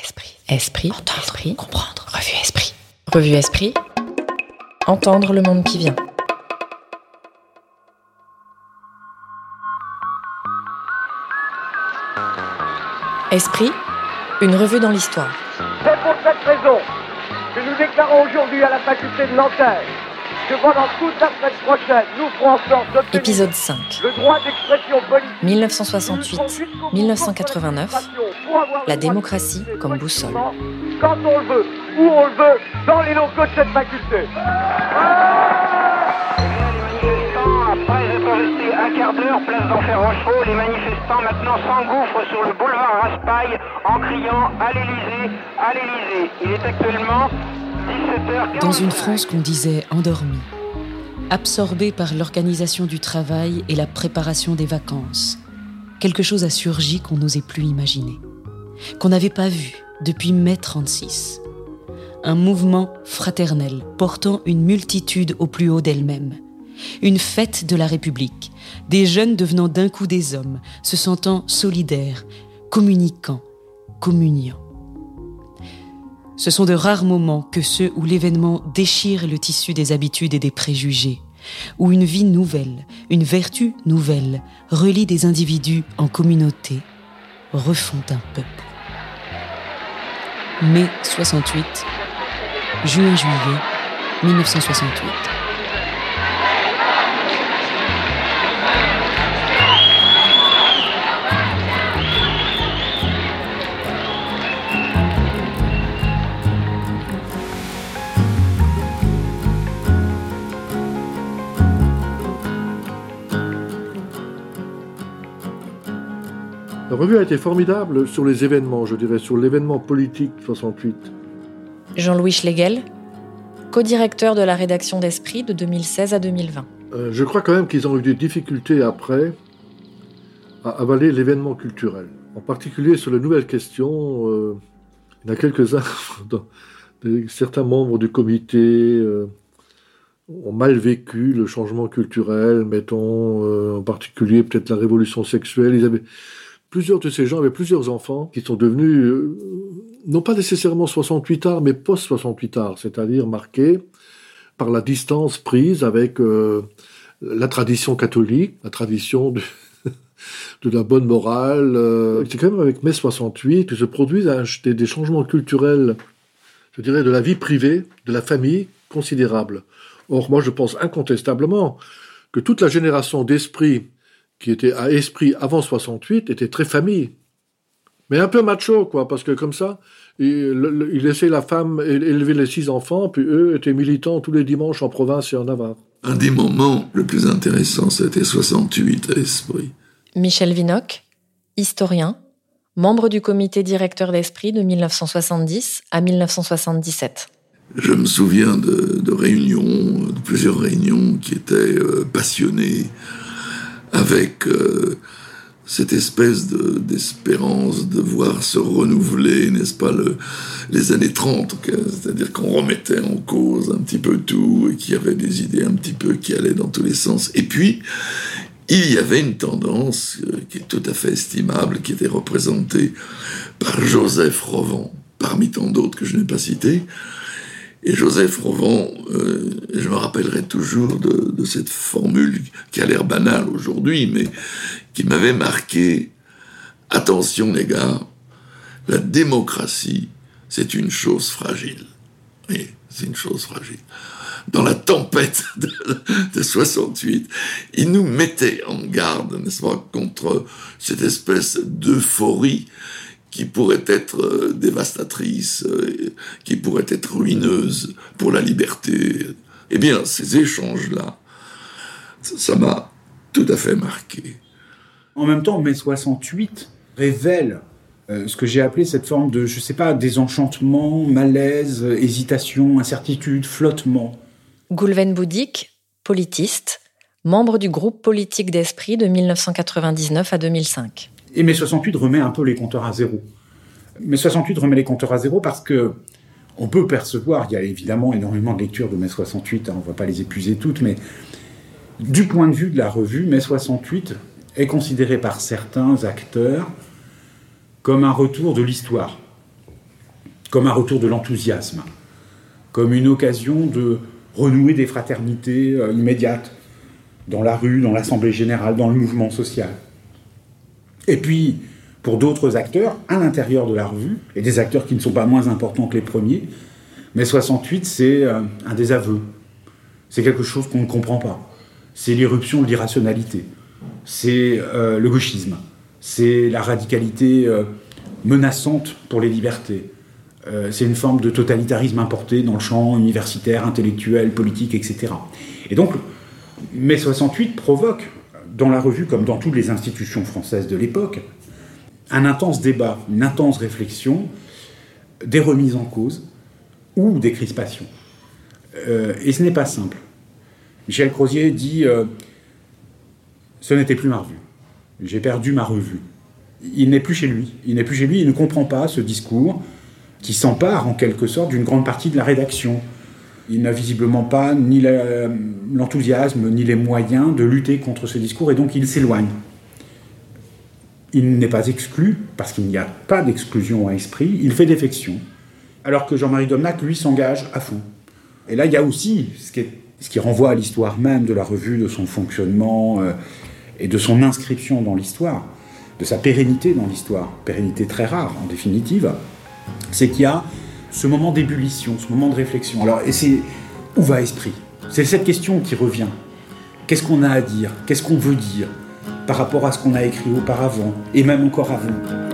Esprit. Esprit. Entendre. Esprit. Comprendre. Revue Esprit. Revue Esprit. Entendre le monde qui vient. Esprit. Une revue dans l'histoire. C'est pour cette raison que nous déclarons aujourd'hui à la faculté de Nanterre que pendant toute la semaine prochaine, nous ferons en sorte d'obtenir Épisode 5. le droit d'expression politique. 1968-1989. La démocratie comme boussole. Quand on le veut, où on le veut, dans les locaux de cette faculté. Les manifestants, après être restés un quart d'heure place d'Enfer Rochereau, les manifestants maintenant s'engouffrent sur le boulevard Raspail en criant à l'Élysée, à l'Élysée. Il est actuellement 17h40. Dans une France qu'on disait endormie, absorbée par l'organisation du travail et la préparation des vacances, quelque chose a surgi qu'on n'osait plus imaginer, qu'on n'avait pas vu depuis mai 36. Un mouvement fraternel portant une multitude au plus haut d'elle-même. Une fête de la République, des jeunes devenant d'un coup des hommes, se sentant solidaires, communiquant, communiant. Ce sont de rares moments que ceux où l'événement déchire le tissu des habitudes et des préjugés, où une vie nouvelle, une vertu nouvelle relie des individus en communauté, refont un peuple. Mai 68, juin-juillet 1968. La revue a été formidable sur les événements, je dirais, sur l'événement politique 68. Jean-Louis Schlegel, co-directeur de la rédaction d'Esprit de 2016 à 2020. Euh, je crois quand même qu'ils ont eu des difficultés après à avaler l'événement culturel. En particulier sur les nouvelles questions, euh, il y en a quelques-uns, certains membres du comité euh, ont mal vécu le changement culturel, mettons euh, en particulier peut-être la révolution sexuelle. Ils avaient plusieurs de ces gens avaient plusieurs enfants qui sont devenus euh, non pas nécessairement 68 arts, mais post 68 arts, c'est-à-dire marqués par la distance prise avec euh, la tradition catholique, la tradition de, la bonne morale. euh. C'est quand même avec mai 68 que se produisent des, des changements culturels, je dirais, de la vie privée, de la famille, considérables. Or, moi, je pense incontestablement que toute la génération d'esprit qui était à esprit avant 68 était très famille. Mais un peu macho, quoi, parce que comme ça, il, le- il laissait la femme élever les six enfants, puis eux étaient militants tous les dimanches en province et en Navarre. Un des moments le plus intéressants, c'était 68 à Esprit. Michel Vinocq, historien, membre du comité directeur d'Esprit de 1970 à 1977. Je me souviens de, de réunions, de plusieurs réunions qui étaient euh, passionnées, avec euh, cette espèce de- d'espérance de, voir se renouveler, n'est-ce pas, le- les années 30, que- c'est-à-dire qu'on remettait en cause un petit peu tout et qu'il y avait des idées un petit peu qui allaient dans tous les sens. Et puis, il y avait une tendance euh, qui est tout à fait estimable, qui était représentée par Joseph Rovan, parmi tant d'autres que je n'ai pas cités. Et Joseph Rovan, euh, je me rappellerai toujours de, cette formule qui a l'air banale aujourd'hui, mais qui m'avait marqué. Attention les gars, la démocratie, c'est une chose fragile. Oui, c'est une chose fragile. Dans la tempête de, de 68, il nous mettait en garde, n'est-ce pas, contre cette espèce d'euphorie qui pourrait être euh, dévastatrice, euh, qui pourrait être ruineuse pour la liberté. Eh bien, ces échanges-là, ça m'a tout à fait marqué. En même temps, mai 68 révèle euh, ce que j'ai appelé cette forme de, je sais pas, désenchantement, malaise, hésitation, incertitude, flottement. Goulven Boudik, politiste, membre du groupe politique d'Esprit de 1999 à 2005. Et mai 68 remet un peu les compteurs à zéro. Mai 68 remet les compteurs à zéro parce que on peut percevoir, il y a évidemment énormément de lectures de mai 68, hein, on ne va pas les épuiser toutes, mais du point de vue de la revue, mai 68 est considéré par certains acteurs comme un retour de l'histoire. comme un retour de l'enthousiasme, comme une occasion de renouer des fraternités euh, immédiates dans la rue, dans l'Assemblée générale, dans le mouvement social. Et puis, pour d'autres acteurs, à l'intérieur de la revue, et des acteurs qui ne sont pas moins importants que les premiers, mais 68, c'est euh, un désaveu. C'est quelque chose qu'on ne comprend pas. C'est l'irruption de l'irrationalité. C'est euh, le gauchisme. C'est la radicalité euh, menaçante pour les libertés. c'est une forme de totalitarisme importé dans le champ universitaire, intellectuel, politique, etc. Et donc, mai 68 provoque, dans la revue comme dans toutes les institutions françaises de l'époque, un intense débat, une intense réflexion, des remises en cause ou des crispations. Euh, et ce n'est pas simple. Michel Crozier dit euh, Ce n'était plus ma revue. J'ai perdu ma revue. Il n'est plus chez lui. Il n'est plus chez lui. Il ne comprend pas ce discours qui s'empare en quelque sorte d'une grande partie de la rédaction. Il n'a visiblement pas ni l'enthousiasme ni les moyens de lutter contre ce discours et donc il s'éloigne il n'est pas exclu, parce qu'il n'y a pas d'exclusion à esprit, il fait défection. Alors que Jean-Marie Domnac, lui, s'engage à fond. Et là, il y a aussi ce qui, renvoie à l'histoire même de la revue, de son fonctionnement euh, et de son inscription dans l'histoire, de sa pérennité dans l'histoire, pérennité très rare en définitive, c'est qu'il y a ce moment d'ébullition, ce moment de réflexion. Alors, et c'est où va esprit C'est cette question qui revient. Qu'est-ce qu'on a à dire? Qu'est-ce qu'on veut dire? Par rapport à ce qu'on a écrit auparavant, et même encore avant.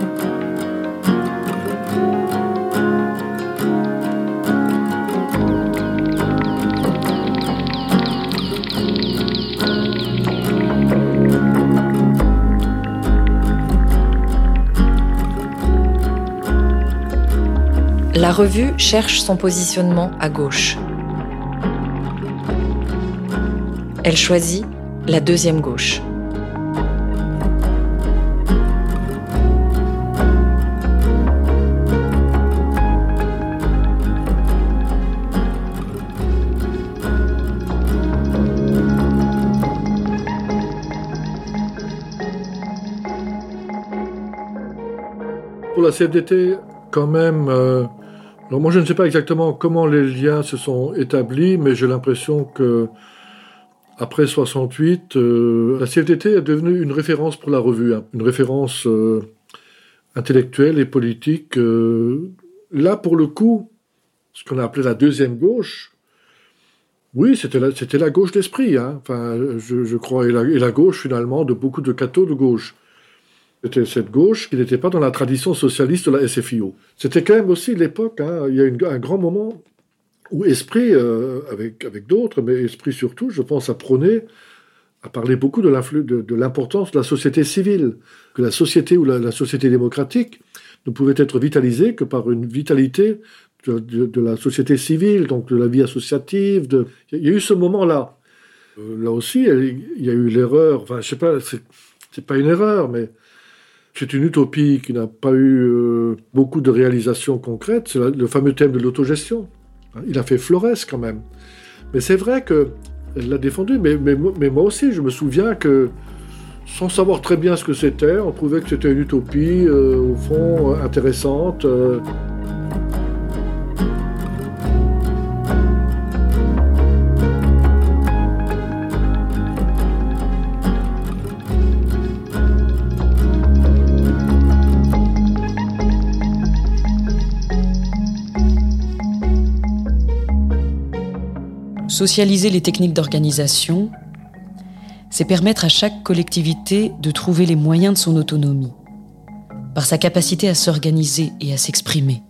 La revue cherche son positionnement à gauche. Elle choisit la deuxième gauche. Pour la CFDT, quand même, euh, alors moi je ne sais pas exactement comment les liens se sont établis, mais j'ai l'impression que après 68, euh, la CFDT est devenue une référence pour la revue, hein. une référence euh, intellectuelle et politique. là, pour le coup, ce qu'on a appelé la deuxième gauche, oui, c'était la, la gauche d'esprit, hein. enfin, je, crois, et la, gauche finalement de beaucoup de cathos de gauche. C'était cette gauche qui n'était pas dans la tradition socialiste de la SFIO. C'était quand même aussi l'époque, hein, il y a un grand moment où Esprit, euh, avec, avec d'autres, mais Esprit surtout, je pense, a prôné, a parlé beaucoup de l'importance de, la société civile, que la société ou la, société démocratique ne pouvait être vitalisée que par une vitalité de, la société civile, donc de la vie associative. De... Il y a eu ce moment-là. Euh, là aussi, il y a eu l'erreur, enfin, je sais pas, c'est pas une erreur, mais c'est une utopie qui n'a pas eu euh, beaucoup de réalisations concrètes. C'est le fameux thème de l'autogestion. Il a fait Flores quand même. Mais c'est vrai qu'elle l'a défendu. Mais, moi aussi, je me souviens que sans savoir très bien ce que c'était, on trouvait que c'était une utopie, euh, au fond, intéressante. Euh. Socialiser les techniques d'organisation, c'est permettre à chaque collectivité de trouver les moyens de son autonomie, par sa capacité à s'organiser et à s'exprimer.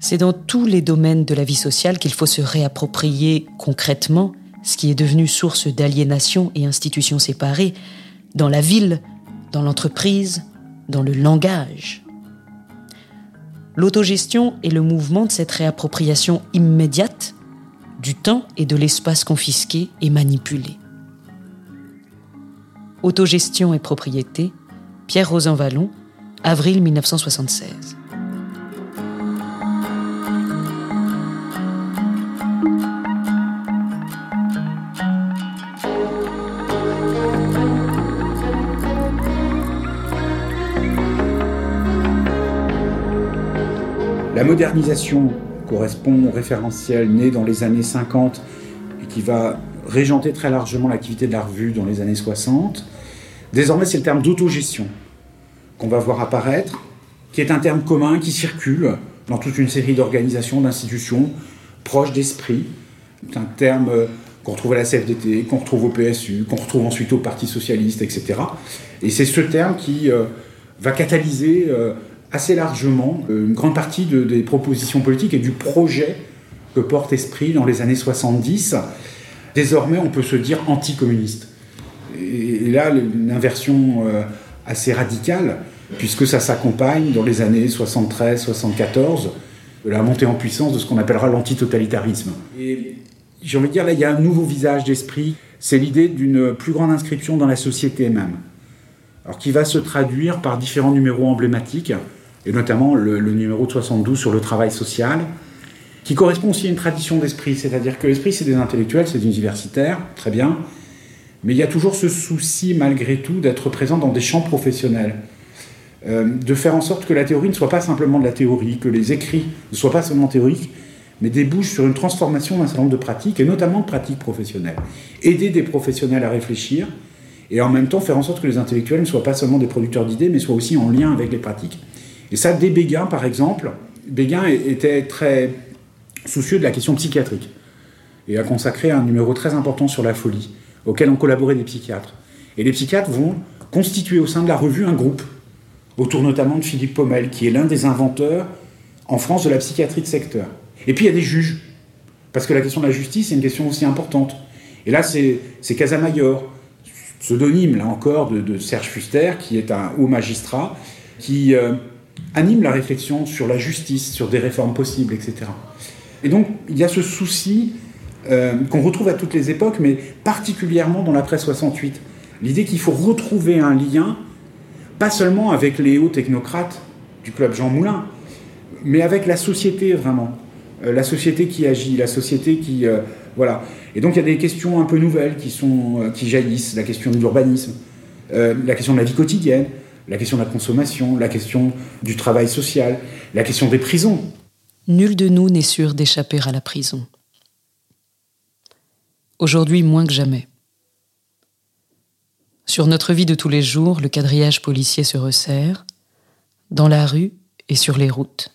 C'est dans tous les domaines de la vie sociale qu'il faut se réapproprier concrètement ce qui est devenu source d'aliénation et institutions séparées, dans la ville, dans l'entreprise, dans le langage. L'autogestion est le mouvement de cette réappropriation immédiate du temps et de l'espace confisqué et manipulé. Autogestion et propriété, Pierre Rosan Vallon, avril 1976. La modernisation correspond au référentiel né dans les années 50 et qui va régenter très largement l'activité de la revue dans les années 60. Désormais, c'est le terme d'autogestion qu'on va voir apparaître, qui est un terme commun qui circule dans toute une série d'organisations, d'institutions proches d'esprit. C'est un terme euh, qu'on retrouve à la CFDT, qu'on retrouve au PSU, qu'on retrouve ensuite au Parti Socialiste, etc. Et c'est ce terme qui euh, va catalyser euh, assez largement une grande partie des propositions politiques et du projet que porte Esprit dans les années 70. Désormais, on peut se dire anticommuniste. Et, là, une inversion assez radicale, puisque ça s'accompagne dans les années 73-74 de la montée en puissance de ce qu'on appellera l'antitotalitarisme. Et j'ai envie de dire, là, il y a un nouveau visage d'esprit, c'est l'idée d'une plus grande inscription dans la société même, alors qui va se traduire par différents numéros emblématiques, et notamment le, numéro de 72 sur le travail social, qui correspond aussi à une tradition d'esprit, c'est-à-dire que l'esprit, c'est des intellectuels, c'est des universitaires, très bien, mais il y a toujours ce souci, malgré tout, d'être présent dans des champs professionnels. Euh, de faire en sorte que la théorie ne soit pas simplement de la théorie, que les écrits ne soient pas seulement théoriques, mais débouchent sur une transformation d'un certain nombre de pratiques, et notamment de pratiques professionnelles. Aider des professionnels à réfléchir, et en même temps faire en sorte que les intellectuels ne soient pas seulement des producteurs d'idées, mais soient aussi en lien avec les pratiques. Et ça, dès Béguin, par exemple, Béguin était très soucieux de la question psychiatrique, et a consacré un numéro très important sur la folie auxquels ont collaboré des psychiatres. Et les psychiatres vont constituer au sein de la revue un groupe, autour notamment de Philippe Pommel, qui est l'un des inventeurs en France de la psychiatrie de secteur. Et puis il y a des juges, parce que la question de la justice est une question aussi importante. Et là, c'est Casamayor, pseudonyme, là encore, de, Serge Fuster, qui est un haut magistrat, qui euh, anime la réflexion sur la justice, sur des réformes possibles, etc. Et donc, il y a ce souci euh, qu'on retrouve à toutes les époques, mais particulièrement dans l'après 68. L'idée qu'il faut retrouver un lien, pas seulement avec les hauts technocrates du club Jean Moulin, mais avec la société vraiment. Euh, la société qui agit, la société qui. Euh, voilà. Et donc il y a des questions un peu nouvelles qui, sont, qui jaillissent la question de l'urbanisme, la question de la vie quotidienne, la question de la consommation, la question du travail social, la question des prisons. Nul de nous n'est sûr d'échapper à la prison aujourd'hui moins que jamais. Sur notre vie de tous les jours, le quadrillage policier se resserre, dans la rue et sur les routes,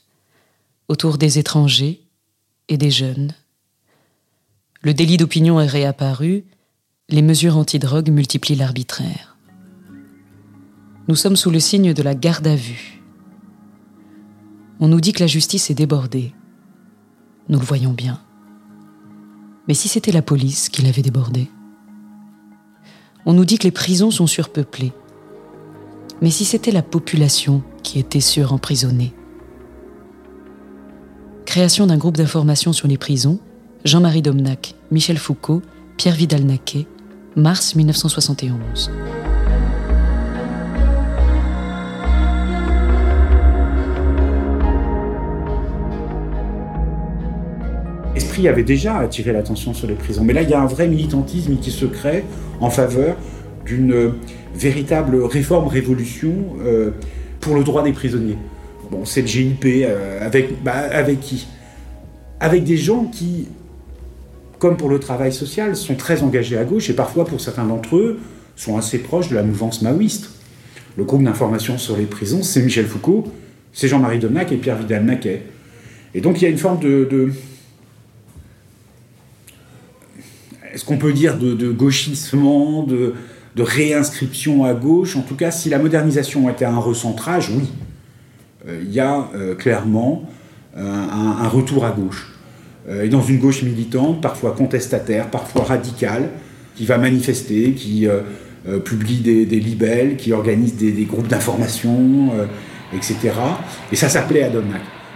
autour des étrangers et des jeunes. Le délit d'opinion est réapparu, les mesures antidrogue multiplient l'arbitraire. Nous sommes sous le signe de la garde à vue. On nous dit que la justice est débordée. Nous le voyons bien. Mais si c'était la police qui l'avait débordé On nous dit que les prisons sont surpeuplées. Mais si c'était la population qui était suremprisonnée? Création d'un groupe d'information sur les prisons, Jean-Marie Domnac, Michel Foucault, Pierre Vidal-Naquet, mars 1971. Avait déjà attiré l'attention sur les prisons. Mais là, il y a un vrai militantisme qui se crée en faveur d'une véritable réforme, révolution euh, pour le droit des prisonniers. Bon, c'est le GIP euh, avec, bah, avec qui? Avec des gens qui, comme pour le travail social, sont très engagés à gauche et parfois, pour certains d'entre eux, sont assez proches de la mouvance maoïste. Le groupe d'information sur les prisons, c'est Michel Foucault, c'est Jean-Marie Donac et Pierre Vidal-Naquet. Et donc il y a une forme de est-ce qu'on peut dire de, gauchissement, de, réinscription à gauche? En tout cas, si la modernisation était un recentrage, oui. Euh, il y a euh, clairement euh, un, retour à gauche. et dans une gauche militante, parfois contestataire, parfois radicale, qui va manifester, qui publie des, libelles, qui organise des, groupes d'information, etc. Et ça s'appelait à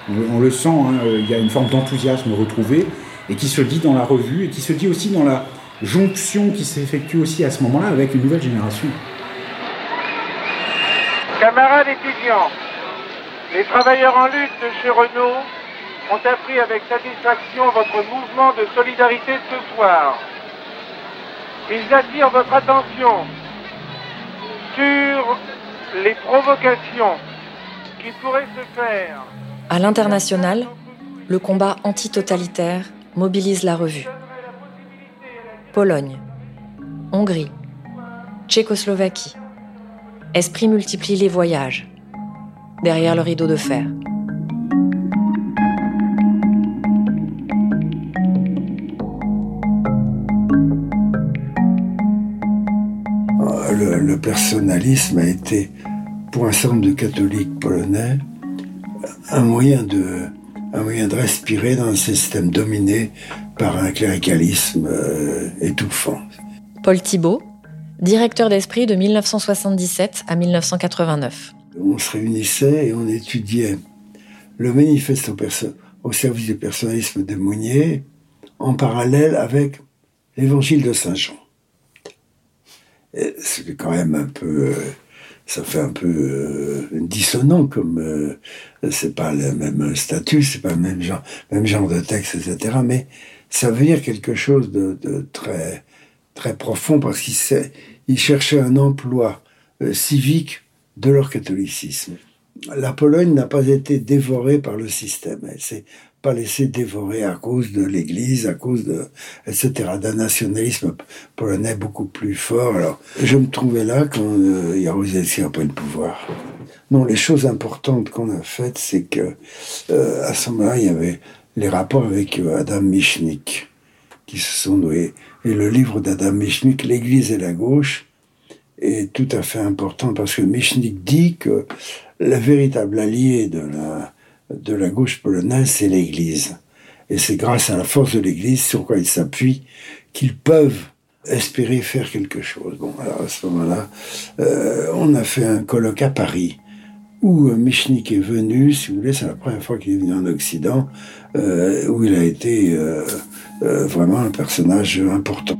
On, on, le sent, hein, il y a une forme d'enthousiasme retrouvé et qui se dit dans la revue et qui se dit aussi dans la jonction qui s'effectue aussi à ce moment-là avec une nouvelle génération. Camarades étudiants, les travailleurs en lutte de chez Renault ont appris avec satisfaction votre mouvement de solidarité de ce soir. Ils attirent votre attention sur les provocations qui pourraient se faire À l'international, le combat anti-totalitaire mobilise la revue. Pologne, Hongrie, Tchécoslovaquie. Esprit multiplie les voyages. Derrière le rideau de fer. Le, personnalisme a été, pour un certain nombre de catholiques polonais, un moyen de, un moyen de respirer dans un système dominé par un cléricalisme euh, étouffant. Paul Thibault, directeur d'esprit de 1977 à 1989. On se réunissait et on étudiait le manifeste au, service du personnalisme de Mounier en parallèle avec l'évangile de Saint Jean. C'est quand même un peu, euh, ça fait un peu euh, dissonant comme euh, c'est pas le même statut, c'est pas le même genre, même genre de texte, etc. Mais ça veut dire quelque chose de, très très profond parce qu'ils cherchaient un emploi euh, civique de leur catholicisme. La Pologne n'a pas été dévorée par le système. Pas laissée dévorer à cause de l'Église, à cause de, etc., d'un nationalisme polonais beaucoup plus fort. Alors, je me trouvais là quand euh, Jaruzelski a pris le pouvoir. Non, les choses importantes qu'on a faites, c'est que euh, à ce moment-là, il y avait les rapports avec euh, Adam Michnik qui se sont noués. Et le livre d'Adam Michnik, L'Église et la gauche, est tout à fait important parce que Michnik dit que la véritable alliée de la, de la gauche polonaise, c'est l'Église. Et c'est grâce à la force de l'Église sur quoi ils s'appuient qu'ils peuvent espérer faire quelque chose. Bon, alors à ce moment-là, euh, on a fait un colloque à Paris où euh, Michnik est venu, si vous voulez, c'est la première fois qu'il est venu en Occident, euh, où il a été vraiment un personnage important.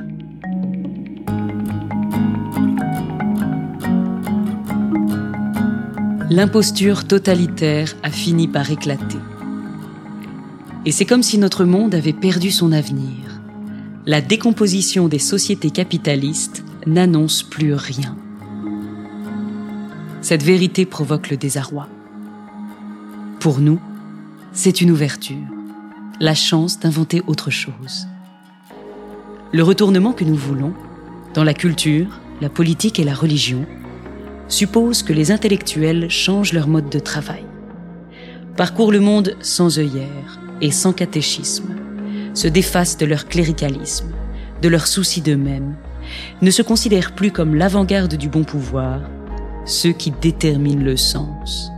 L'imposture totalitaire a fini par éclater. Et c'est comme si notre monde avait perdu son avenir. La décomposition des sociétés capitalistes n'annonce plus rien. Cette vérité provoque le désarroi. Pour nous, c'est une ouverture, la chance d'inventer autre chose. Le retournement que nous voulons, dans la culture, la politique et la religion, suppose que les intellectuels changent leur mode de travail, parcourent le monde sans œillères et sans catéchisme, se défacent de leur cléricalisme, de leur souci d'eux-mêmes, ne se considèrent plus comme l'avant-garde du bon pouvoir, ceux qui déterminent le sens.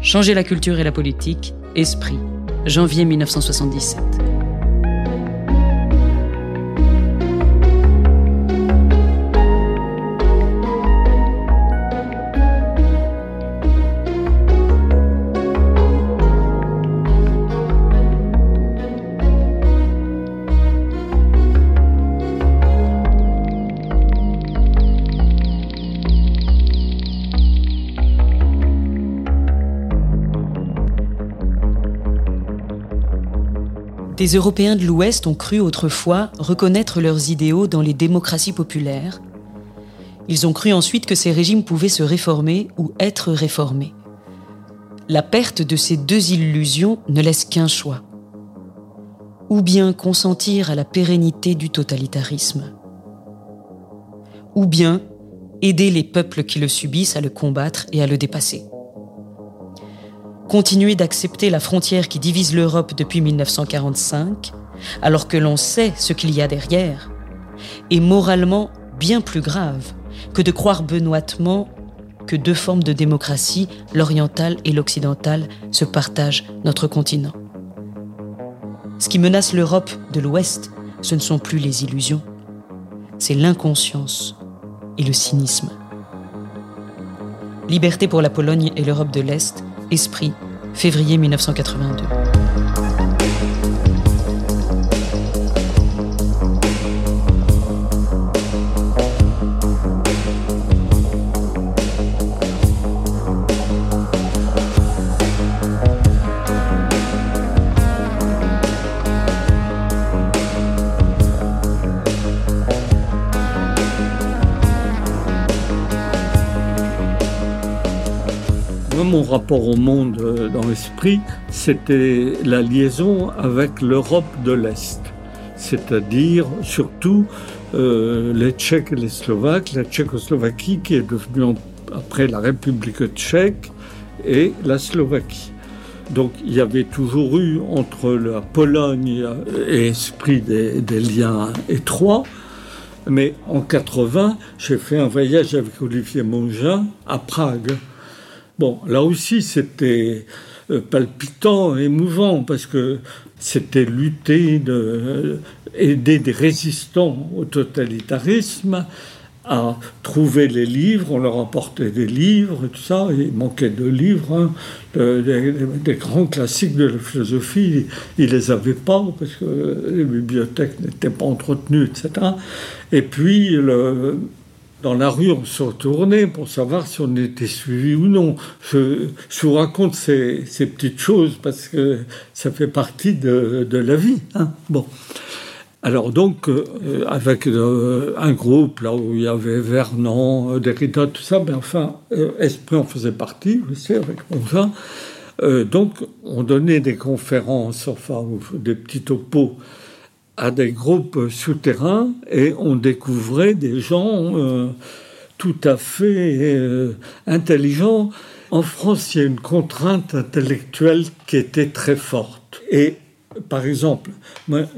Changer la culture et la politique, Esprit, janvier 1977. Des Européens de l'Ouest ont cru autrefois reconnaître leurs idéaux dans les démocraties populaires. Ils ont cru ensuite que ces régimes pouvaient se réformer ou être réformés. La perte de ces deux illusions ne laisse qu'un choix. Ou bien consentir à la pérennité du totalitarisme. Ou bien aider les peuples qui le subissent à le combattre et à le dépasser. Continuer d'accepter la frontière qui divise l'Europe depuis 1945, alors que l'on sait ce qu'il y a derrière, est moralement bien plus grave que de croire benoîtement que deux formes de démocratie, l'orientale et l'occidentale, se partagent notre continent. Ce qui menace l'Europe de l'Ouest, ce ne sont plus les illusions, c'est l'inconscience et le cynisme. Liberté pour la Pologne et l'Europe de l'Est, Esprit, février 1982. Rapport au monde euh, dans l'esprit, c'était la liaison avec l'Europe de l'Est, c'est-à-dire surtout euh, les Tchèques et les Slovaques, la Tchécoslovaquie qui est devenue après la République tchèque et la Slovaquie. Donc il y avait toujours eu entre la Pologne et l'esprit des, des liens étroits. Mais en 80, j'ai fait un voyage avec Olivier Mongin à Prague. Bon, là aussi, c'était euh, palpitant, émouvant, parce que c'était lutter, de, aider des résistants au totalitarisme à trouver les livres, on leur apportait des livres, tout ça, il manquait de livres, hein, des, grands classiques de la philosophie, ils les avaient pas parce que les bibliothèques n'étaient pas entretenues, etc. Et puis, le, dans la rue, on se retournait pour savoir si on était suivi ou non. Je, vous raconte ces, petites choses parce que ça fait partie de, la vie. Hein. Bon. Alors donc, euh, avec euh, un groupe là où il y avait Vernon, euh, Derrida, tout ça, ben enfin, Esprit en faisait partie aussi avec mon donc, on donnait des conférences, enfin, des petits topos à des groupes souterrains et on découvrait des gens tout à fait intelligents. En France, il y a une contrainte intellectuelle qui était très forte. Et par exemple,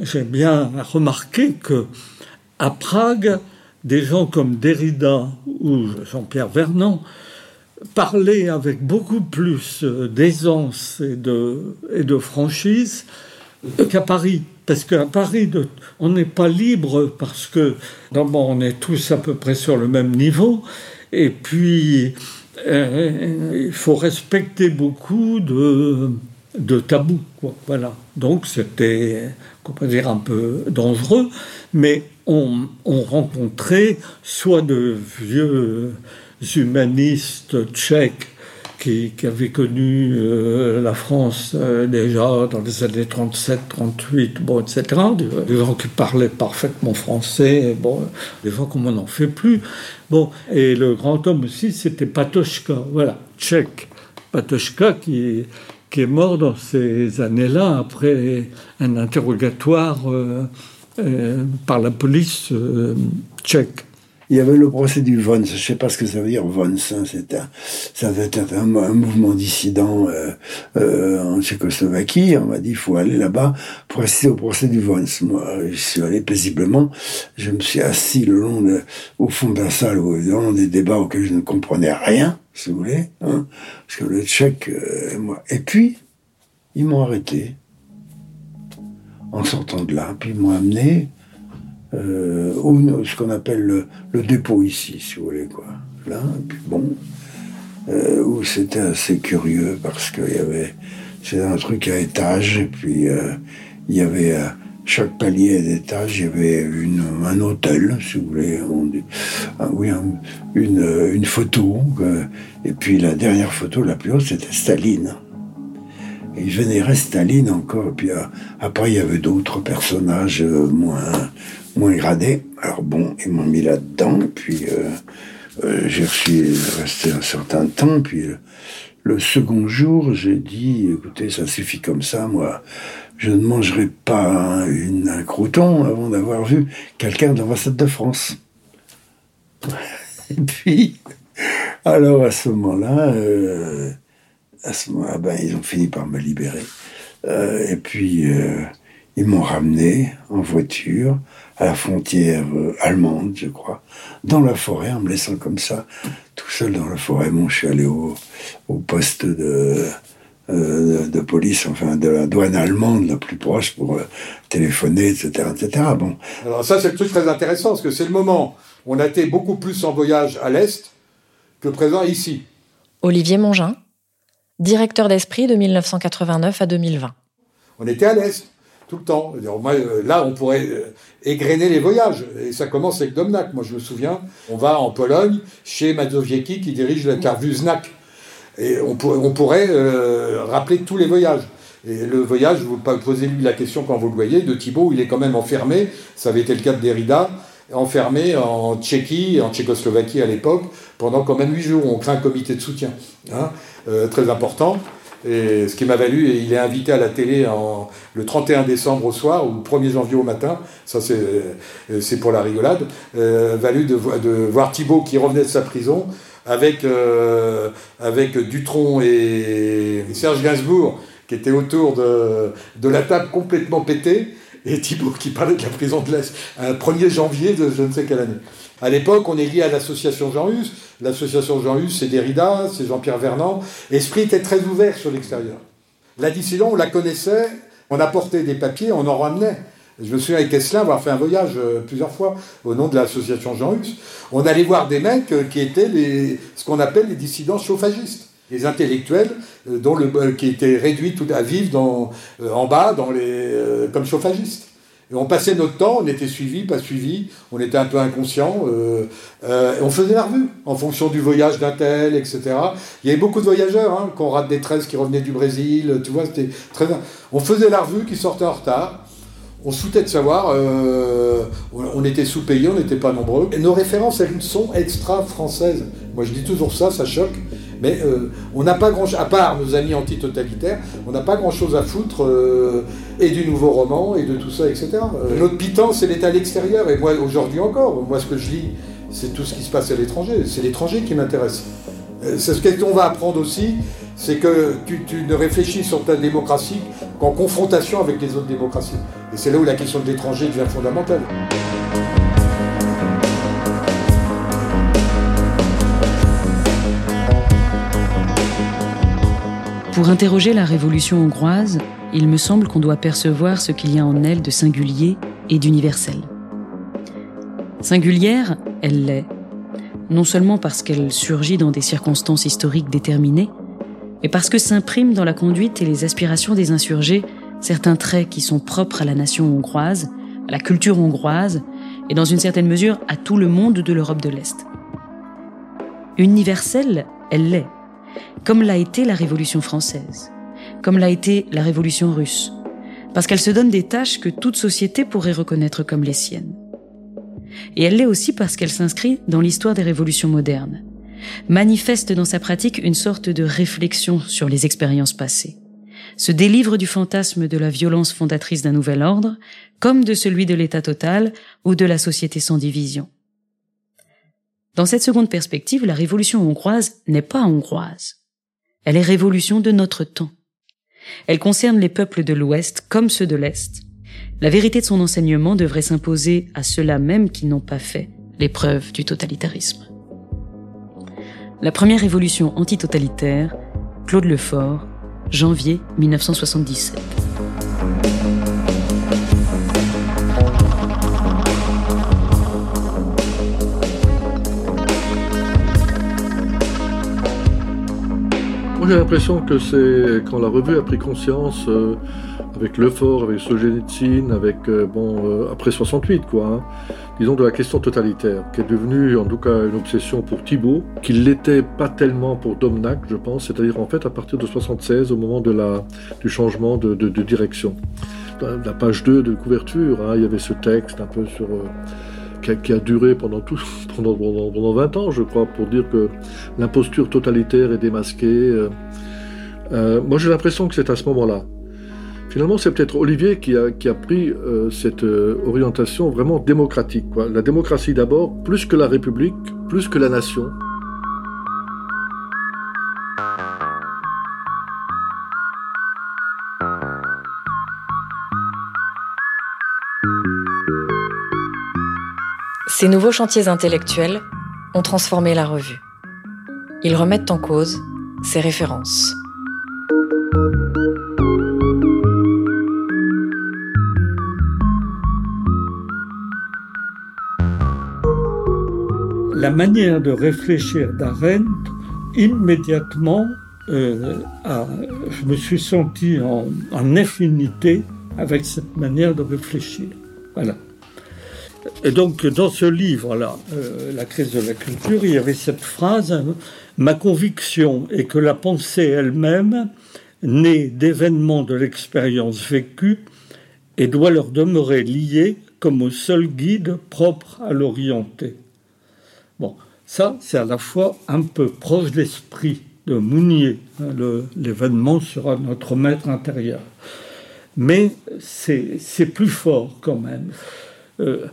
j'ai bien remarqué que à Prague, des gens comme Derrida ou Jean-Pierre Vernant parlaient avec beaucoup plus d'aisance et de, et de franchise qu'à Paris. Parce qu'à Paris, on n'est pas libre parce que d'abord on est tous à peu près sur le même niveau, et puis euh, il faut respecter beaucoup de de tabou. Quoi. Voilà. Donc c'était, on peut dire, un peu dangereux, mais on, rencontrait soit de vieux humanistes tchèques qui, avaient connu euh, la France euh, déjà dans les années 37, 38, bon, etc. Des, gens qui parlaient parfaitement français, bon, des gens comme on n'en fait plus. Bon, et le grand homme aussi, c'était Patochka, voilà, tchèque. Patochka qui qui est mort dans ces années-là après un interrogatoire euh, par la police tchèque. Il y avait le procès du Vons, je ne sais pas ce que ça veut dire Vons, hein, un, ça devait être un, mouvement dissident en Tchécoslovaquie. On m'a dit il faut aller là-bas pour assister au procès du Vons. Moi, je suis allé paisiblement. Je me suis assis le long de, au fond de la salle, au long des débats auxquels je ne comprenais rien si vous voulez, hein, parce que le tchèque, euh, moi. Et puis, ils m'ont arrêté en sortant de là, puis ils m'ont amené euh, au, ce qu'on appelle le, dépôt ici, si vous voulez, quoi. Là, puis bon, euh, où c'était assez curieux parce qu'il y avait, c'était un truc à étage, et puis il y avait chaque palier d'étage, il y avait une, un hôtel, si vous voulez, ah oui, une, une, photo. Euh, et puis la dernière photo, la plus haute, c'était Staline. Et il vénérait Staline encore. Et puis euh, après, il y avait d'autres personnages euh, moins, moins gradés. Alors bon, ils m'ont mis là-dedans. Puis j'ai reçu resté un certain temps. Puis le second jour, j'ai dit, écoutez, ça suffit comme ça, moi je ne mangerai pas une, un crouton avant d'avoir vu quelqu'un de l'ambassade de France. Et puis, alors à ce moment-là, euh, moment-là, ben, ils ont fini par me libérer. Euh, et puis, euh, ils m'ont ramené en voiture à la frontière allemande, je crois, dans la forêt, en me laissant comme ça, tout seul dans la forêt. Bon, je suis allé au, au poste de, euh, de police, enfin de la douane allemande la plus proche pour euh, téléphoner, etc., etc. Bon. Alors ça, c'est le truc très intéressant, parce que c'est le moment où on a été beaucoup plus en voyage à l'Est que présent ici. Olivier Mongin, directeur d'Esprit de 1989 à 2020. On était à l'Est tout le temps. Euh, là, on pourrait égrener les voyages. Et ça commence avec Domnac. Moi, je me souviens, on va en Pologne chez Mazowiecki qui dirige la Karwuznak et on, pourrait euh, rappeler tous les voyages. Et le voyage, vous posez lui la question quand vous le voyez, de Thibault, il est quand même enfermé, ça avait été le cas de Derrida, enfermés en Tchéquie, en Tchécoslovaquie à l'époque, pendant quand même huit jours. On crée un comité de soutien, hein, euh, très important. Et ce qui m'a valu, et il est invité à la télé en, le 31 décembre au soir ou le 1er janvier au matin, ça c'est pour la rigolade, euh, valu de, voir Thibault qui revenait de sa prison avec, euh, avec Dutron et Serge Gainsbourg qui étaient autour de, de la table complètement pétée et Thibault qui parlait de la prison de l'Est, un 1er janvier de je ne sais quelle année. À l'époque, on est lié à l'association Jean Hus. L'association Jean Hus, c'est Derrida, c'est Jean-Pierre Vernant. Esprit était très ouvert sur l'extérieur. La dissidence, on la connaissait, on apportait des papiers, on en ramenait. Je me souviens avec Esselin avoir fait un voyage euh, plusieurs fois au nom de l'association Jean Hus. On allait voir des mecs euh, qui étaient les, ce qu'on appelle les dissidents chauffagistes. Les intellectuels euh, dont le, qui étaient réduits tout à vivre en bas dans les, comme chauffagistes. On passait notre temps, on était suivi, pas suivi, on était un peu inconscient. Euh, euh, on faisait la revue en fonction du voyage d'un tel, etc. Il y avait beaucoup de voyageurs, hein, qu'on rate des 13 qui revenaient du Brésil, tu vois, c'était très. On faisait la revue qui sortait en retard. On se foutait de savoir, euh, on était sous-payés, on n'était pas nombreux. Et nos références, elles sont extra-françaises. Moi, je dis toujours ça, ça choque. Mais euh, on n'a pas grand chose, à part nos amis antitotalitaires, on n'a pas grand chose à foutre euh, et du nouveau roman et de tout ça, etc. Euh, notre pitance, elle est à l'extérieur. Et moi, aujourd'hui encore, moi, ce que je lis, c'est tout ce qui se passe à l'étranger. C'est l'étranger qui m'intéresse. C'est ce qu'on va apprendre aussi, c'est que tu, tu, ne réfléchis sur ta démocratie qu'en confrontation avec les autres démocraties. Et c'est là où la question de l'étranger devient fondamentale. Pour interroger la révolution hongroise, il me semble qu'on doit percevoir ce qu'il y a en elle de singulier et d'universel. Singulière, elle l'est, non seulement parce qu'elle surgit dans des circonstances historiques déterminées, mais parce que s'impriment dans la conduite et les aspirations des insurgés certains traits qui sont propres à la nation hongroise, à la culture hongroise, et dans une certaine mesure à tout le monde de l'Europe de l'Est. Universelle, elle l'est, comme l'a été la Révolution française, comme l'a été la Révolution russe, parce qu'elle se donne des tâches que toute société pourrait reconnaître comme les siennes. Et elle l'est aussi parce qu'elle s'inscrit dans l'histoire des révolutions modernes, manifeste dans sa pratique une sorte de réflexion sur les expériences passées, se délivre du fantasme de la violence fondatrice d'un nouvel ordre, comme de celui de l'État total ou de la société sans division. Dans cette seconde perspective, la révolution hongroise n'est pas hongroise. Elle est révolution de notre temps. Elle concerne les peuples de l'Ouest comme ceux de l'Est. La vérité de son enseignement devrait s'imposer à ceux-là même qui n'ont pas fait l'épreuve du totalitarisme. La première révolution antitotalitaire, Claude Lefort, janvier 1977. J'ai l'impression que c'est quand la revue a pris conscience euh, avec Lefort, avec Solzhenitsyn, avec euh, bon euh, après 68 quoi, hein, disons de la question totalitaire, qui est devenue en tout cas une obsession pour Thibault, qui l'était pas tellement pour Domnac, je pense, c'est-à-dire en fait à partir de 76 au moment de la du changement de, direction. La page 2 de couverture, hein, il y avait ce texte un peu sur qui a, duré pendant, tout, pendant, pendant, 20 ans, je crois, pour dire que l'imposture totalitaire est démasquée. Euh, euh, moi, j'ai l'impression que c'est à ce moment-là. Finalement, c'est peut-être Olivier qui a, qui a pris euh, cette orientation vraiment démocratique. Quoi. La démocratie d'abord, plus que la République, plus que la nation. Ces nouveaux chantiers intellectuels ont transformé la revue. Ils remettent en cause ses références. La manière de réfléchir d'Arendt, immédiatement, euh, je me suis senti en, en affinité avec cette manière de réfléchir. Voilà. Et donc, dans ce livre-là, euh, La crise de la culture, il y avait cette phrase Ma conviction est que la pensée elle-même, née d'événements de l'expérience vécue, et doit leur demeurer liée comme au seul guide propre à l'orienter. Bon, ça, c'est à la fois un peu proche d'esprit de Mounier. Hein, l'événement sera notre maître intérieur. Mais c'est plus fort quand même. Euh,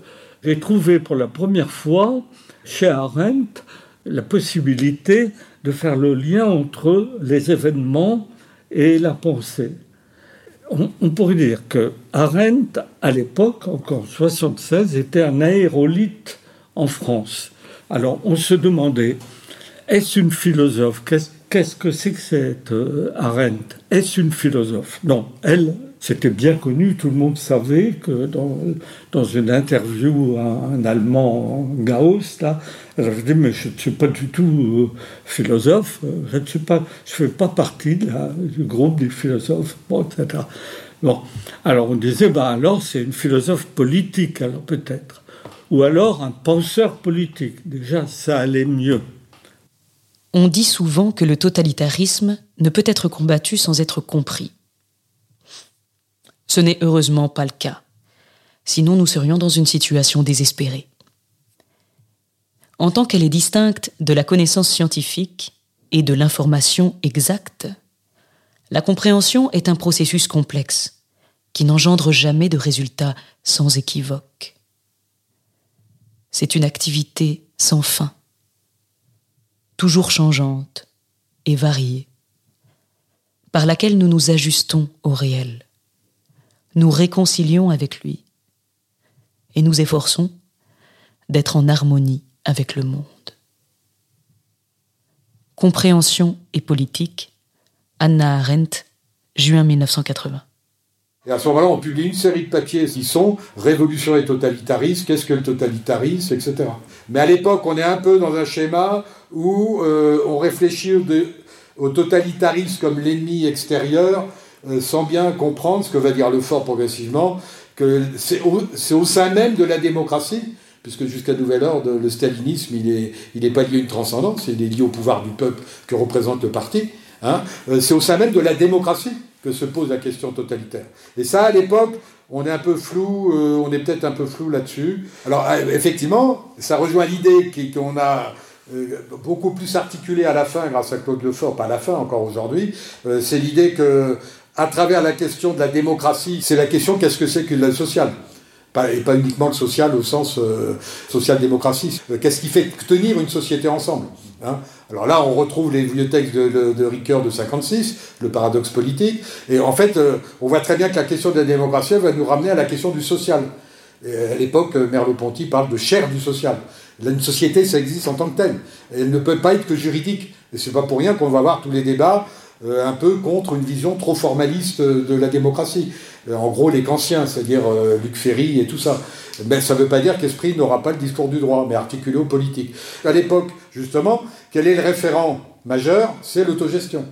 j'ai trouvé pour la première fois chez Arendt la possibilité de faire le lien entre les événements et la pensée. On, pourrait dire que Arendt, à l'époque, encore 76, était un aérolite en France. Alors on se demandait, est-ce une philosophe? Qu'est-ce que c'est que cette euh, Arendt? Est-ce une philosophe? Non, elle, c'était bien connu, tout le monde savait que dans, une interview, un, un Allemand, Gauss, là, elle avait dit, mais je ne suis pas du tout euh, philosophe, euh, je ne pas, je fais pas partie du groupe des philosophes, etc. Bon, alors on disait, ben alors c'est une philosophe politique, alors peut-être, ou alors un penseur politique. Déjà, ça allait mieux. On dit souvent que le totalitarisme ne peut être combattu sans être compris. Ce n'est heureusement pas le cas. Sinon, nous serions dans une situation désespérée. En tant qu'elle est distincte de la connaissance scientifique et de l'information exacte, la compréhension est un processus complexe qui n'engendre jamais de résultats sans équivoque. C'est une activité sans fin toujours changeante et variée, par laquelle nous nous ajustons au réel, nous réconcilions avec lui et nous efforçons d'être en harmonie avec le monde. Compréhension et politique, Anna Arendt, juin 1980. Et à ce moment-là, on publie une série de papiers qui sont Révolution et totalitarisme, qu'est-ce que le totalitarisme, etc. Mais à l'époque, on est un peu dans un schéma où euh, on réfléchit au, totalitarisme comme l'ennemi extérieur, sans bien comprendre ce que va dire le fort progressivement, que c'est au, sein même de la démocratie, puisque jusqu'à nouvel ordre, le stalinisme, il n'est il pas lié à une transcendance, il est lié au pouvoir du peuple que représente le parti. Hein. Euh, c'est au sein même de la démocratie que se pose la question totalitaire. Et ça, à l'époque, on est un peu flou, on est peut-être un peu flou là-dessus. Alors, effectivement, ça rejoint l'idée qu'on a euh, beaucoup plus articulé à la fin grâce à Claude Lefort, pas à la fin encore aujourd'hui, euh, c'est l'idée que à travers la question de la démocratie, c'est la question qu'est-ce que c'est que le social? Et pas uniquement le social au sens euh, social-démocratie. Qu'est-ce qui fait tenir une société ensemble hein? Alors là, on retrouve les vieux textes de, de, Ricoeur de 56, le paradoxe politique, et en fait, on voit très bien que la question de la démocratie va nous ramener à la question du social. À l'époque, Merleau-Ponty parle de chair du social. Une société, ça existe en tant que telle. Elle ne peut pas être que juridique. Et c'est pas pour rien qu'on va avoir tous les débats euh, un peu contre une vision trop formaliste de la démocratie. Euh, en gros, les kantiens, c'est-à-dire euh, Luc Ferry et tout ça. Mais ça ne veut pas dire qu'Esprit n'aura pas le discours du droit, mais articulé aux politiques. À l'époque, justement, quel est le référent majeur? C'est l'autogestion.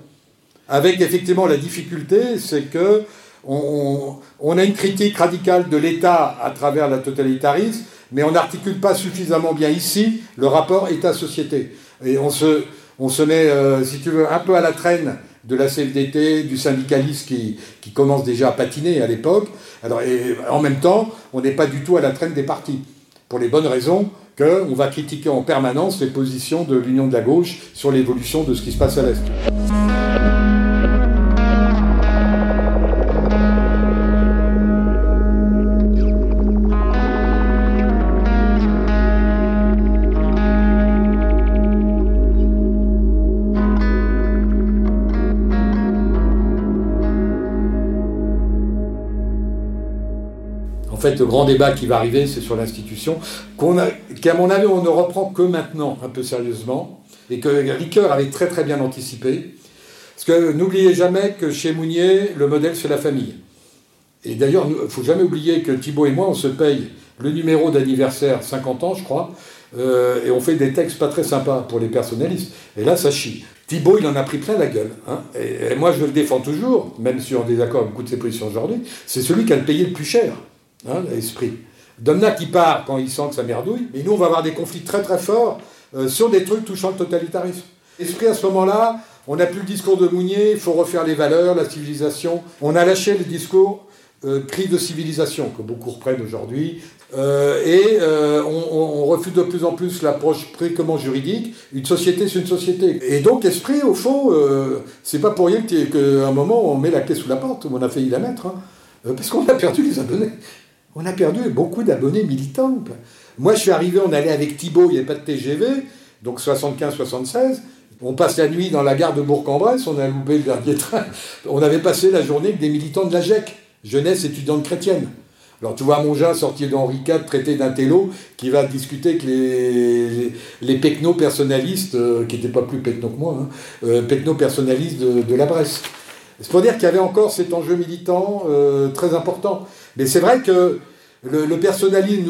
Avec effectivement la difficulté, c'est que on, a une critique radicale de l'État à travers la totalitarisme, mais on n'articule pas suffisamment bien ici le rapport État-société. Et on se, on se met, euh, si tu veux, un peu à la traîne de la CFDT, du syndicalisme qui, commence déjà à patiner à l'époque. Et en même temps, on n'est pas du tout à la traîne des partis, pour les bonnes raisons qu'on va critiquer en permanence les positions de l'Union de la gauche sur l'évolution de ce qui se passe à l'Est. Fait, le grand débat qui va arriver, c'est sur l'institution, qu'à mon avis, on ne reprend que maintenant, un peu sérieusement, et que Ricoeur avait très très bien anticipé. Parce que n'oubliez jamais que chez Mounier, le modèle, c'est la famille. Et d'ailleurs, il ne faut jamais oublier que Thibault et moi, on se paye le numéro d'anniversaire 50 ans, je crois, euh, et on fait des textes pas très sympas pour les personnalistes. Et là, ça chie. Thibault, il en a pris plein la gueule. Hein. Et, moi, je le défends toujours, même si on est désaccord avec beaucoup de ses positions aujourd'hui. C'est celui qui a le payé le plus cher hein, l'esprit. Domna qui part quand il sent que ça merdouille, mais nous on va avoir des conflits très très forts euh, sur des trucs touchant le totalitarisme. Esprit à ce moment-là, on n'a plus le discours de Mounier, il faut refaire les valeurs, la civilisation. On a lâché le discours euh, crise de civilisation, que beaucoup reprennent aujourd'hui. Euh, et on, refuse de plus en plus l'approche précommand juridique. Une société, c'est une société. Et donc, esprit, au fond, c'est pas pour rien qu'à un moment, on met la clé sous la porte, on a failli la mettre, hein, parce qu'on a perdu les abonnés. On a perdu beaucoup d'abonnés militants. Moi, je suis arrivé, on allait avec Thibault, il n'y avait pas de TGV, donc 75-76. On passe la nuit dans la gare de Bourg-en-Bresse, on a loupé le dernier train. On avait passé la journée avec des militants de la GEC, jeunesse étudiante chrétienne. Alors tu vois Mongin sorti d'Henri IV, traité d'intello, qui va discuter avec les, les, les pecno-personnalistes, euh, qui n'étaient pas plus pecno que moi, hein, euh, pecno-personnalistes de, de, la Bresse. C'est pour dire qu'il y avait encore cet enjeu militant euh, très important. Mais c'est vrai que le, personnalisme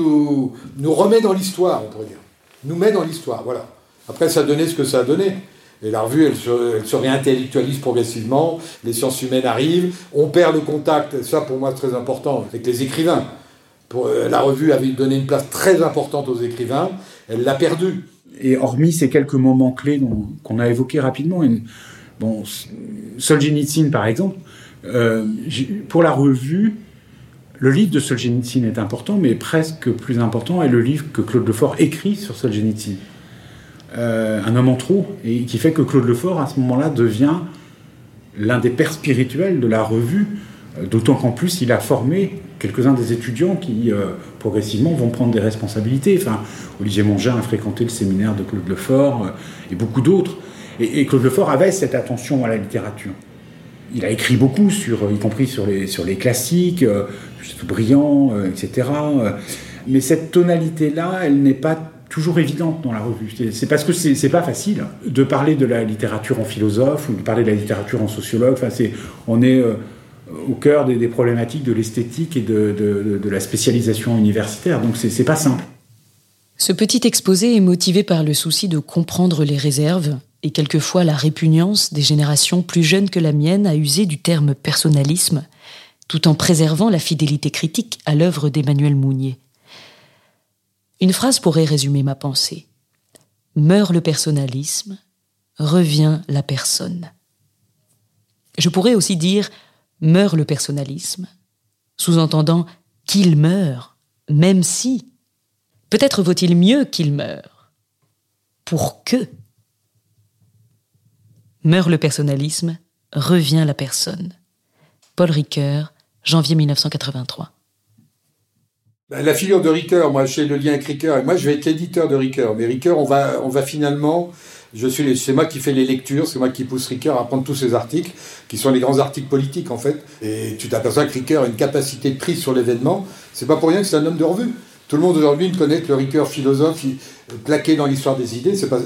nous, remet dans l'histoire, on pourrait dire. Nous met dans l'histoire, voilà. Après, ça a donné ce que ça a donné. Et la revue, elle se, elle se, réintellectualise progressivement, les sciences humaines arrivent, on perd le contact, ça pour moi c'est très important, avec les écrivains. Euh, la revue avait donné une place très importante aux écrivains, elle l'a perdu. Et hormis ces quelques moments clés qu'on a évoqués rapidement, une, Solzhenitsyn par exemple, euh, pour la revue, le livre de Solzhenitsyn est important, mais presque plus important est le livre que Claude Lefort écrit sur Solzhenitsyn euh, un homme en trop, et qui fait que Claude Lefort, à ce moment-là, devient l'un des pères spirituels de la revue, euh, d'autant qu'en plus, il a formé quelques-uns des étudiants qui, euh, progressivement, vont prendre des responsabilités. Enfin, Olivier Mongin a fréquenté le séminaire de Claude Lefort, et beaucoup d'autres. Et, Claude Lefort avait cette attention à la littérature. Il a écrit beaucoup, sur, y compris sur les, sur les classiques, euh, brillant, etc. Mais cette tonalité-là, elle n'est pas toujours évidente dans la revue. C'est parce que c'est pas facile de parler de la littérature en philosophe ou de parler de la littérature en sociologue. Enfin, on est euh, au cœur des, des problématiques de l'esthétique et de, de, de, la spécialisation universitaire. Donc c'est pas simple. Ce petit exposé est motivé par le souci de comprendre les réserves et quelquefois la répugnance des générations plus jeunes que la mienne à user du terme personnalisme, tout en préservant la fidélité critique à l'œuvre d'Emmanuel Mounier. Une phrase pourrait résumer ma pensée. Meurt le personnalisme, revient la personne. Je pourrais aussi dire meurt le personnalisme, sous-entendant qu'il meurt, même si. Peut-être vaut-il mieux qu'il meure. Pour que. Meurt le personnalisme, revient la personne. Paul Ricoeur, janvier 1983. Ben, la figure de Ricoeur, moi, j'ai le lien avec Ricoeur, et moi, je vais être l'éditeur de Ricoeur. Mais Ricoeur, on va, on va finalement, je suis, c'est moi qui fais les lectures, c'est moi qui pousse Ricoeur à prendre tous ces articles, qui sont les grands articles politiques, en fait. Et tu t'aperçois que Ricoeur a une capacité de prise sur l'événement. C'est pas pour rien que c'est un homme de revue. Tout le monde aujourd'hui ne connaît que le Ricoeur philosophe plaqué dans l'histoire des idées. Pas...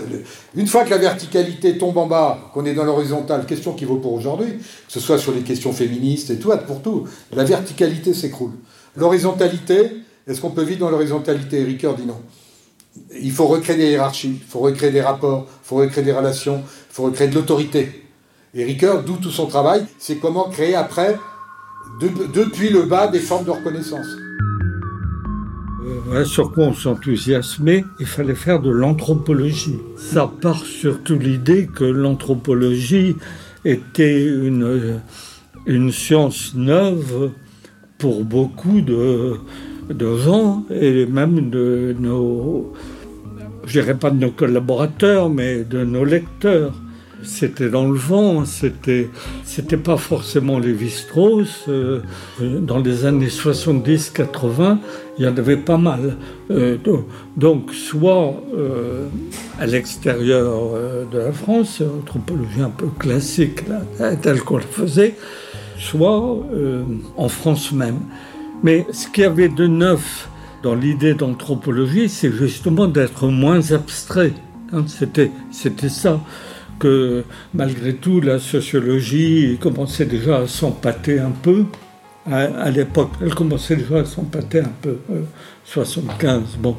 Une fois que la verticalité tombe en bas, qu'on est dans l'horizontale, question qui vaut pour aujourd'hui, que ce soit sur les questions féministes et tout, pour tout, la verticalité s'écroule. L'horizontalité, est-ce qu'on peut vivre dans l'horizontalité? Ricoeur dit non. Il faut recréer des hiérarchies, il faut recréer des rapports, il faut recréer des relations, il faut recréer de l'autorité. Et Ricoeur, d'où tout son travail, c'est comment créer après, de, depuis le bas, des formes de reconnaissance. Euh, sur quoi on s'enthousiasmait, il fallait faire de l'anthropologie. Ça part surtout l'idée que l'anthropologie était une, une science neuve pour beaucoup de, de gens et même de nos, je dirais pas de nos collaborateurs, mais de nos lecteurs. C'était dans le vent, c'était, c'était pas forcément Lévi-Strauss. Euh, dans les années 70-80, il y en avait pas mal. Euh, donc, soit euh, à l'extérieur de la France, anthropologie un peu classique, là, telle qu'on le faisait, soit en France même. Mais ce qu'il y avait de neuf dans l'idée d'anthropologie, c'est justement d'être moins abstrait. Hein, c'était, c'était ça que malgré tout la sociologie commençait déjà à s'empâter un peu. À, l'époque, elle commençait déjà à s'empâter un peu, euh, 75, bon.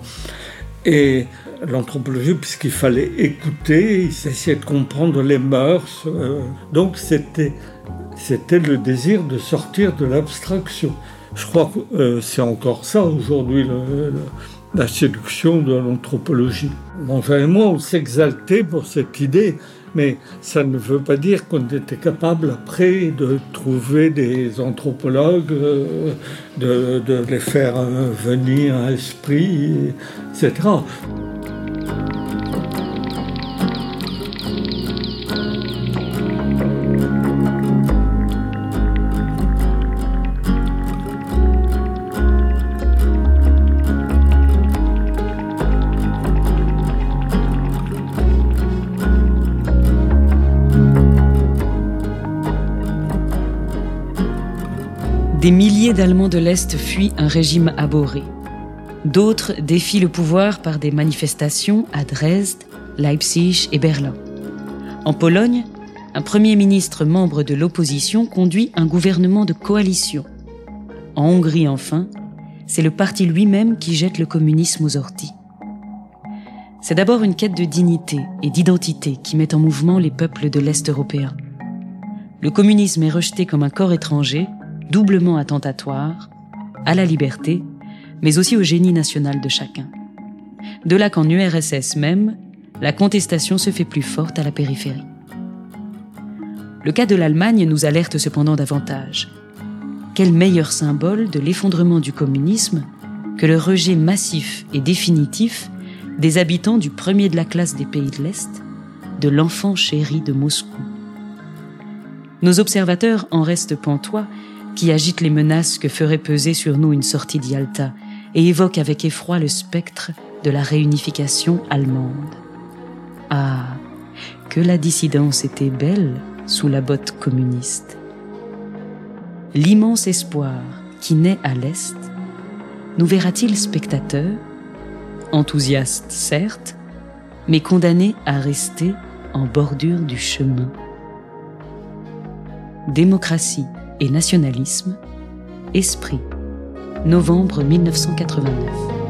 Et l'anthropologie, puisqu'il fallait écouter, il essayait de comprendre les mœurs. Euh, donc c'était, c'était le désir de sortir de l'abstraction. Je crois que euh, c'est encore ça aujourd'hui, la séduction de l'anthropologie. Enfin, et moi, on s'exaltait pour cette idée Mais ça ne veut pas dire qu'on était capable après de trouver des anthropologues, euh, de, les faire euh, venir à esprit, etc. De l'Est fuient un régime abhorré. D'autres défient le pouvoir par des manifestations à Dresde, Leipzig et Berlin. En Pologne, un premier ministre membre de l'opposition conduit un gouvernement de coalition. En Hongrie, enfin, c'est le parti lui-même qui jette le communisme aux orties. C'est d'abord une quête de dignité et d'identité qui met en mouvement les peuples de l'Est européen. Le communisme est rejeté comme un corps étranger doublement attentatoire à la liberté, mais aussi au génie national de chacun. De là qu'en URSS même, la contestation se fait plus forte à la périphérie. Le cas de l'Allemagne nous alerte cependant davantage. Quel meilleur symbole de l'effondrement du communisme que le rejet massif et définitif des habitants du premier de la classe des pays de l'Est, de l'enfant chéri de Moscou? Nos observateurs en restent pantois qui agite les menaces que ferait peser sur nous une sortie d'Yalta et évoque avec effroi le spectre de la réunification allemande. Ah, que la dissidence était belle sous la botte communiste. L'immense espoir qui naît à l'Est nous verra-t-il spectateurs, enthousiastes certes, mais condamnés à rester en bordure du chemin? Démocratie et nationalisme, Esprit, novembre 1989.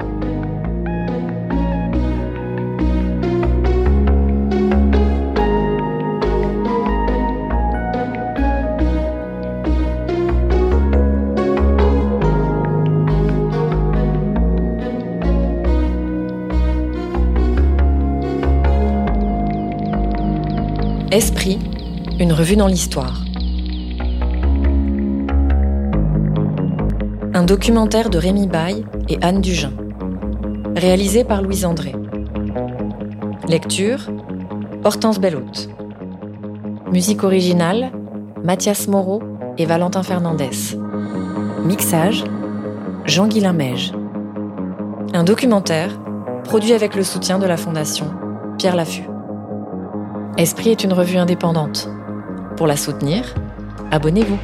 Esprit, une revue dans l'histoire. Documentaire de Rémi Baye et Anne Dugin. Réalisé par Louise André. Lecture Hortense Belloute. Musique originale Mathias Moreau et Valentin Fernandez. Mixage Jean-Guilain Meige. Un documentaire produit avec le soutien de la Fondation Pierre Laffut. Esprit est une revue indépendante. Pour la soutenir, abonnez-vous.